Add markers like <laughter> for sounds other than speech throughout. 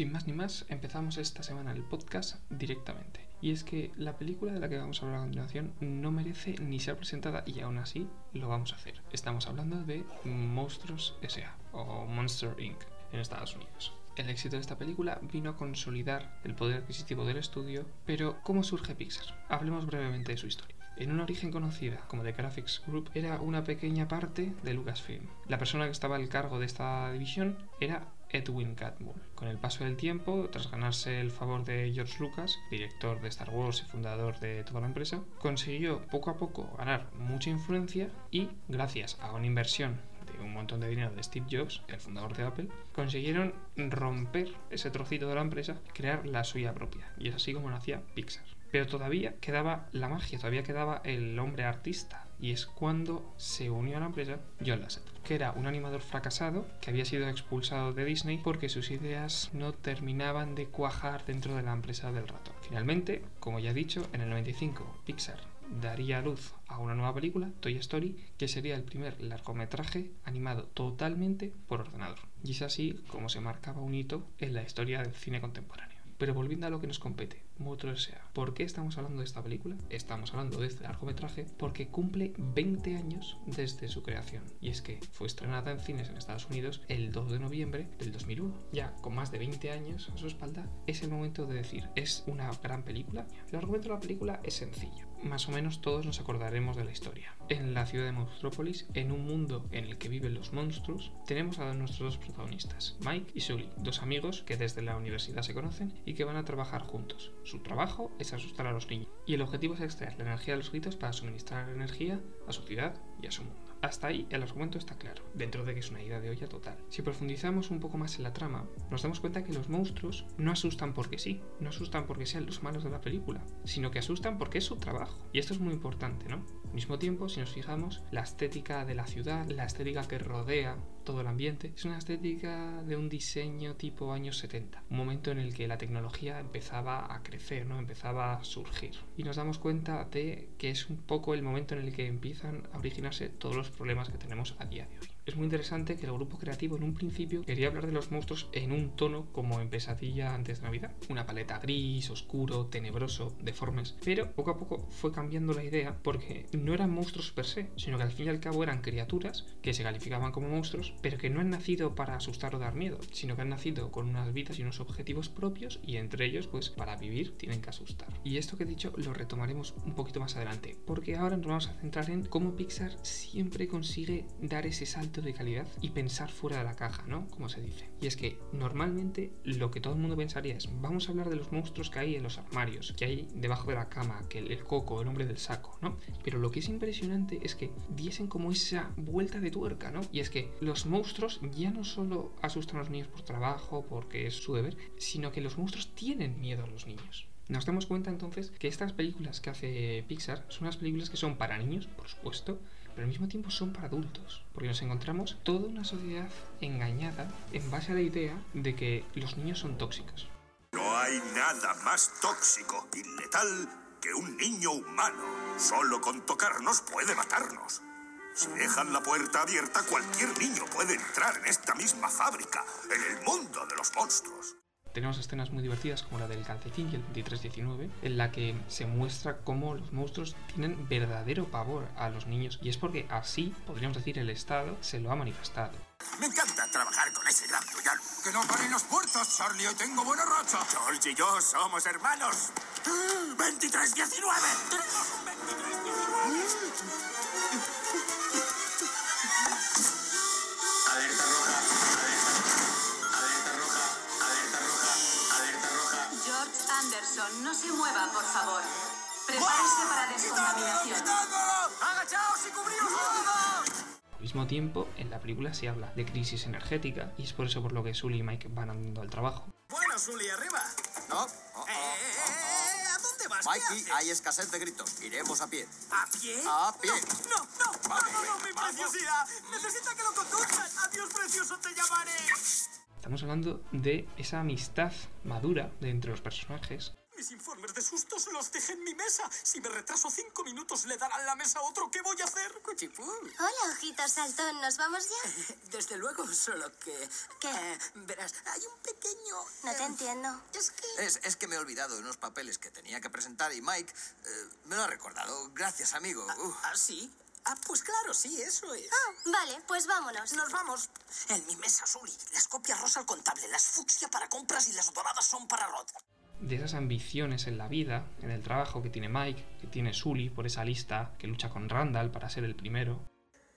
Sin más ni más, empezamos esta semana el podcast directamente. Y es que la película de la que vamos a hablar a continuación no merece ni ser presentada y aún así lo vamos a hacer. Estamos hablando de Monstruos S.A. o Monster Inc. en Estados Unidos. El éxito de esta película vino a consolidar el poder adquisitivo del estudio, pero ¿cómo surge Pixar? Hablemos brevemente de su historia. En un origen conocida como The Graphics Group, era una pequeña parte de Lucasfilm. La persona que estaba al cargo de esta división era Edwin Catmull. Con el paso del tiempo, tras ganarse el favor de George Lucas, director de Star Wars y fundador de toda la empresa, consiguió poco a poco ganar mucha influencia y, gracias a una inversión un montón de dinero de Steve Jobs, el fundador de Apple, consiguieron romper ese trocito de la empresa y crear la suya propia. Y es así como nacía Pixar. Pero todavía quedaba la magia, todavía quedaba el hombre artista. Y es cuando se unió a la empresa John Lasseter, que era un animador fracasado que había sido expulsado de Disney porque sus ideas no terminaban de cuajar dentro de la empresa del ratón. Finalmente, como ya he dicho, en el 95 Pixar daría luz a una nueva película, Toy Story, que sería el primer largometraje animado totalmente por ordenador. Y es así como se marcaba un hito en la historia del cine contemporáneo. Pero volviendo a lo que nos compete, Motor S.A. ¿Por qué estamos hablando de esta película? Estamos hablando de este largometraje porque cumple 20 años desde su creación. Y es que fue estrenada en cines en Estados Unidos el 2 de noviembre del 2001. Ya con más de 20 años a su espalda, es el momento de decir, ¿es una gran película? El argumento de la película es sencillo. Más o menos todos nos acordaremos de la historia. En la ciudad de Monstrópolis, en un mundo en el que viven los monstruos, tenemos a nuestros dos protagonistas, Mike y Sully, dos amigos que desde la universidad se conocen y que van a trabajar juntos. Su trabajo es asustar a los niños y el objetivo es extraer la energía de los gritos para suministrar energía a su ciudad y a su mundo. Hasta ahí el argumento está claro, dentro de que es una idea de olla total. Si profundizamos un poco más en la trama, nos damos cuenta que los monstruos no asustan porque sí, no asustan porque sean los malos de la película, sino que asustan porque es su trabajo. Y esto es muy importante, ¿no? Al mismo tiempo, si nos fijamos, la estética de la ciudad, la estética que rodea todo el ambiente, es una estética de un diseño tipo años 70, un momento en el que la tecnología empezaba a crecer, ¿no? empezaba a surgir. Y nos damos cuenta de que es un poco el momento en el que empiezan a originarse todos los problemas que tenemos a día de hoy. Es muy interesante que el grupo creativo en un principio quería hablar de los monstruos en un tono como en Pesadilla antes de Navidad, una paleta gris, oscuro, tenebroso, deformes, pero poco a poco fue cambiando la idea porque no eran monstruos per se, sino que al fin y al cabo eran criaturas que se calificaban como monstruos, pero que no han nacido para asustar o dar miedo, sino que han nacido con unas vidas y unos objetivos propios y entre ellos, pues para vivir tienen que asustar. Y esto que he dicho lo retomaremos un poquito más adelante, porque ahora nos vamos a centrar en cómo Pixar siempre consigue dar ese salto de calidad y pensar fuera de la caja, ¿no? Como se dice. Y es que normalmente lo que todo el mundo pensaría es, vamos a hablar de los monstruos que hay en los armarios, que hay debajo de la cama, que el, coco, el hombre del saco, ¿no? Pero lo que es impresionante es que diesen como esa vuelta de tuerca, ¿no? Y es que los monstruos ya no solo asustan a los niños por trabajo, porque es su deber, sino que los monstruos tienen miedo a los niños. Nos damos cuenta entonces que estas películas que hace Pixar son unas películas que son para niños, por supuesto, pero al mismo tiempo son para adultos, porque nos encontramos toda una sociedad engañada en base a la idea de que los niños son tóxicos. No hay nada más tóxico y letal que un niño humano. Solo con tocarnos puede matarnos. Si dejan la puerta abierta, cualquier niño puede entrar en esta misma fábrica, en el mundo de los monstruos. Tenemos escenas muy divertidas como la del calcetín y el 2319, en la que se muestra cómo los monstruos tienen verdadero pavor a los niños. Y es porque así, podríamos decir, el Estado se lo ha manifestado. Me encanta trabajar con ese gran villano. ¡Que no paren las puertas, Charlie! ¡Hoy tengo buena racha! George y yo somos hermanos. ¡2319! ¡Tenemos un 2319! No se mueva, por favor. Prepárese para descontaminación. ¡Agachaos y cubríos todos! Al mismo tiempo, en la película se habla de crisis energética y es por eso por lo que Sully y Mike van andando al trabajo. Bueno, Sully, arriba. No, Eh, eh, eh, ¿A dónde vas? ¿Qué Mikey, hay escasez de gritos. Iremos a pie. ¿A pie? A pie. No, no, no, no, no, no, mi preciosidad. Necesita que lo conduzcan. Adiós, precioso, te llamaré. Estamos hablando de esa amistad madura de entre los personajes Mis informes de sustos los dejé en mi mesa. Si me retraso cinco minutos, le darán la mesa a otro. ¿Qué voy a hacer? Cuchipú. Hola, ojitos saltón, ¿nos vamos ya? <laughs> Desde luego, solo que... ¿Qué? eh, verás, hay un pequeño... No te eh, entiendo. Es que... Es, es que me he olvidado de unos papeles que tenía que presentar y Mike eh, me lo ha recordado. Gracias, amigo. Uh. ¿Ah, sí? Ah, pues claro, sí, eso es. Ah, vale, pues vámonos. Nos vamos. En mi mesa, Sully. Las copias rosa al contable, las fucsia para compras y las doradas son para Rod. De esas ambiciones en la vida, en el trabajo que tiene Mike, que tiene Sully por esa lista, que lucha con Randall para ser el primero.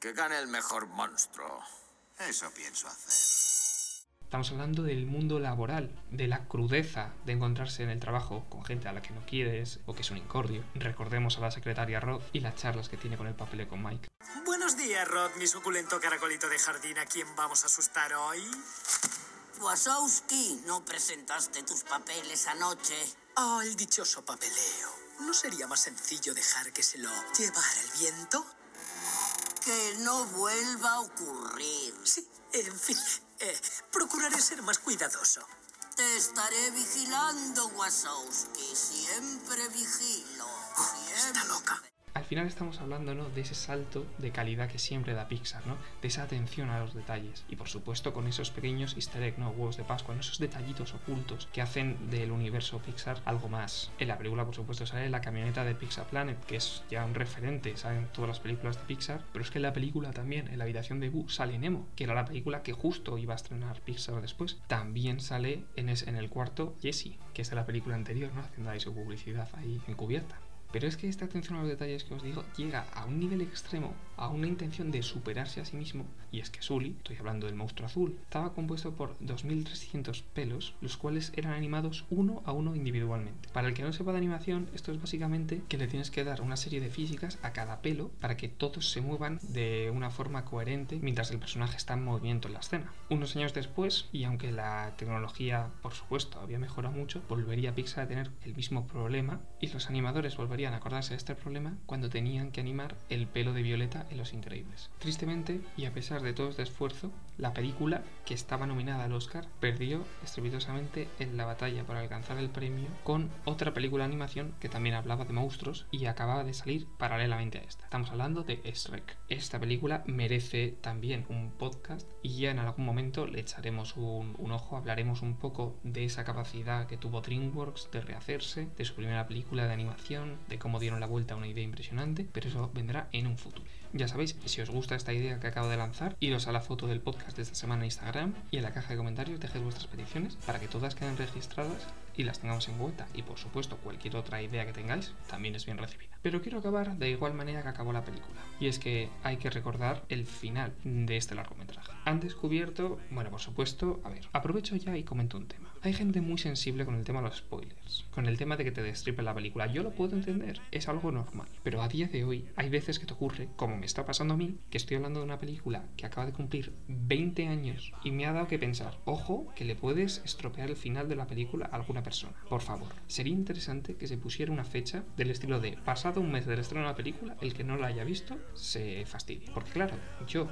Que gane el mejor monstruo. Eso pienso hacer. Estamos hablando del mundo laboral, de la crudeza de encontrarse en el trabajo con gente a la que no quieres o que es un incordio. Recordemos a la secretaria Rod y las charlas que tiene con el papel con Mike. Buenos días, Rod, mi suculento caracolito de jardín. ¿A quién vamos a asustar hoy? Wazowski, ¿no presentaste tus papeles anoche? Ah, el dichoso papeleo. ¿No sería más sencillo dejar que se lo llevara el viento? Que no vuelva a ocurrir. Sí, en fin, eh, procuraré ser más cuidadoso. Te estaré vigilando, Wazowski. Siempre vigilo. Siempre. Está loca. Al final estamos hablando ¿no? de ese salto de calidad que siempre da Pixar, ¿no? de esa atención a los detalles y por supuesto con esos pequeños easter egg, ¿no? huevos de Pascua, ¿no? esos detallitos ocultos que hacen del universo Pixar algo más. En la película por supuesto sale la camioneta de Pixar Planet, que es ya un referente, salen todas las películas de Pixar, pero es que en la película también, en la habitación de Boo, sale Nemo, que era la película que justo iba a estrenar Pixar después. También sale en, en el cuarto Jessie, que es de la película anterior, ¿no? haciendo ahí su publicidad ahí encubierta. Pero es que esta atención a los detalles que os digo llega a un nivel extremo, a una intención de superarse a sí mismo, y es que Sully, estoy hablando del monstruo azul, estaba compuesto por 2.300 pelos, los cuales eran animados uno a uno individualmente. Para el que no sepa de animación, esto es básicamente que le tienes que dar una serie de físicas a cada pelo para que todos se muevan de una forma coherente mientras el personaje está en movimiento en la escena. Unos años después, y aunque la tecnología, por supuesto, había mejorado mucho, volvería Pixar a tener el mismo problema y los animadores volverían acordarse de este problema cuando tenían que animar el pelo de Violeta en Los Increíbles. Tristemente, y a pesar de todo este esfuerzo, la película, que estaba nominada al Oscar, perdió estrepitosamente en la batalla por alcanzar el premio con otra película de animación que también hablaba de monstruos y acababa de salir paralelamente a esta. Estamos hablando de Shrek. Esta película merece también un podcast y ya en algún momento le echaremos un ojo, hablaremos un poco de esa capacidad que tuvo DreamWorks de rehacerse, de su primera película de animación, de cómo dieron la vuelta a una idea impresionante, pero eso vendrá en un futuro. Ya sabéis, si os gusta esta idea que acabo de lanzar, iros a la foto del podcast de esta semana en Instagram y en la caja de comentarios dejéis vuestras peticiones para que todas queden registradas y las tengamos en cuenta. Y por supuesto, cualquier otra idea que tengáis también es bien recibida. Pero quiero acabar de igual manera que acabó la película. Y es que hay que recordar el final de este largometraje. Han descubierto, bueno, por supuesto, a ver, aprovecho ya y comento un tema. Hay gente muy sensible con el tema de los spoilers, con el tema de que te destripen la película. Yo lo puedo entender, es algo normal. Pero a día de hoy hay veces que te ocurre, como me está pasando a mí, que estoy hablando de una película que acaba de cumplir 20 años y me ha dado que pensar, ojo, que le puedes estropear el final de la película a alguna persona. Por favor, sería interesante que se pusiera una fecha del estilo de pasado un mes del estreno de la película, el que no la haya visto se fastidia. Porque claro, yo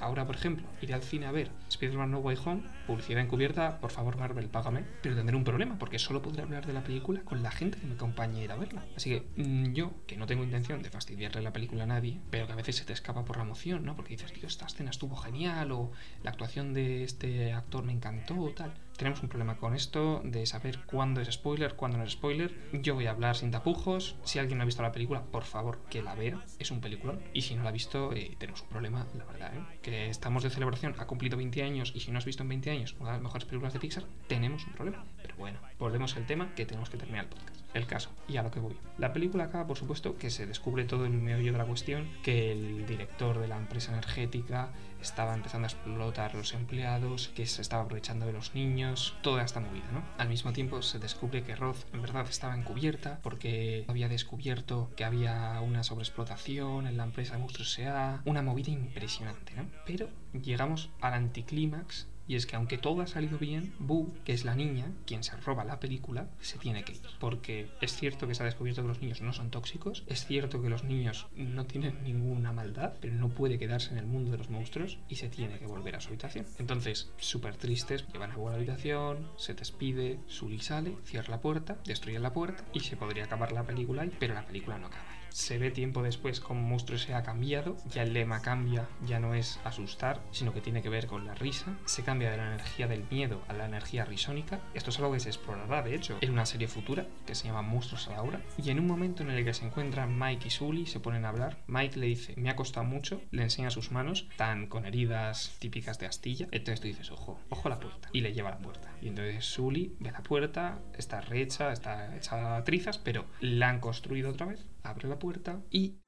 Ahora, por ejemplo, iré al cine a ver Spider-Man No Way Home, publicidad encubierta, por favor Marvel, págame, pero tendré un problema porque solo podré hablar de la película con la gente que me acompañe a ir a verla. Así que mm, yo, que no tengo intención de fastidiarle la película a nadie, pero que a veces se te escapa por la emoción, ¿no? Porque dices, tío, esta escena estuvo genial o la actuación de este actor me encantó o tal. Tenemos un problema con esto de saber cuándo es spoiler, cuándo no es spoiler. Yo voy a hablar sin tapujos. Si alguien no ha visto la película, por favor, que la vea. Es un peliculón. Y si no la ha visto, eh, tenemos un problema, la verdad. ¿eh? Que estamos de celebración, ha cumplido 20 años y si no has visto en 20 años una de las mejores películas de Pixar, tenemos un problema. Pero bueno, volvemos al tema que tenemos que terminar el podcast. El caso, y a lo que voy. La película acaba, por supuesto, que se descubre todo el meollo de la cuestión, que el director de la empresa energética estaba empezando a explotar a los empleados, que se estaba aprovechando de los niños, toda esta movida, ¿no? Al mismo tiempo se descubre que Roth en verdad estaba encubierta porque había descubierto que había una sobreexplotación en la empresa Monstruos S.A., una movida impresionante, ¿no? Pero llegamos al anticlímax Y es que aunque todo ha salido bien, Boo, que es la niña, quien se roba la película, se tiene que ir. Porque es cierto que se ha descubierto que los niños no son tóxicos, es cierto que los niños no tienen ninguna maldad, pero no puede quedarse en el mundo de los monstruos y se tiene que volver a su habitación. Entonces, súper tristes, llevan a Boo a la habitación, se despide, Sully sale, cierra la puerta, destruye la puerta y se podría acabar la película ahí, pero la película no acaba. Se ve tiempo después como monstruo se ha cambiado, ya el lema cambia, ya no es asustar, sino que tiene que ver con la risa, se cambia de la energía del miedo a la energía risónica. Esto es algo que se explorará, de hecho, en una serie futura que se llama Monstruos a la Hora. Y en un momento en el que se encuentran Mike y Sully, se ponen a hablar, Mike le dice, me ha costado mucho, le enseña sus manos, tan con heridas típicas de astilla. Entonces tú dices, ojo, ojo a la puerta, y le lleva a la puerta. Y entonces Sully ve la puerta, está rehecha, está echada a trizas, pero la han construido otra vez, abre la puerta y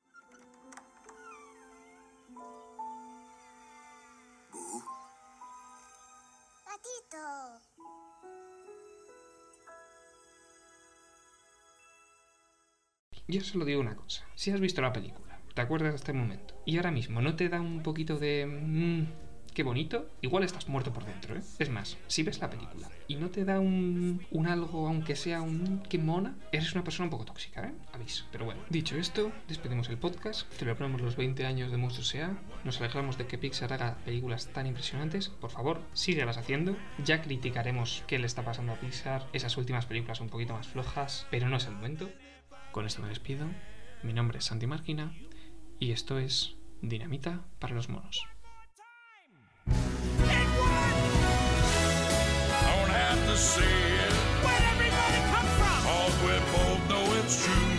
Patito. Yo solo digo una cosa. Si has visto la película, te acuerdas de este momento, y ahora mismo no te da un poquito de... mmm, qué bonito, igual estás muerto por dentro, ¿eh? Es más, si ves la película y no te da un, un algo, aunque sea un qué mona, eres una persona un poco tóxica, ¿eh? Aviso. Pero bueno, dicho esto, despedimos el podcast, celebramos los 20 años de Monstruos S.A., nos alegramos de que Pixar haga películas tan impresionantes. Por favor, síguelas haciendo. Ya criticaremos qué le está pasando a Pixar, esas últimas películas un poquito más flojas, pero no es el momento. Con esto me despido. Mi nombre es Santi Marquina y esto es Dinamita para los monos. It. Where'd everybody come from? Cause we both know it's true.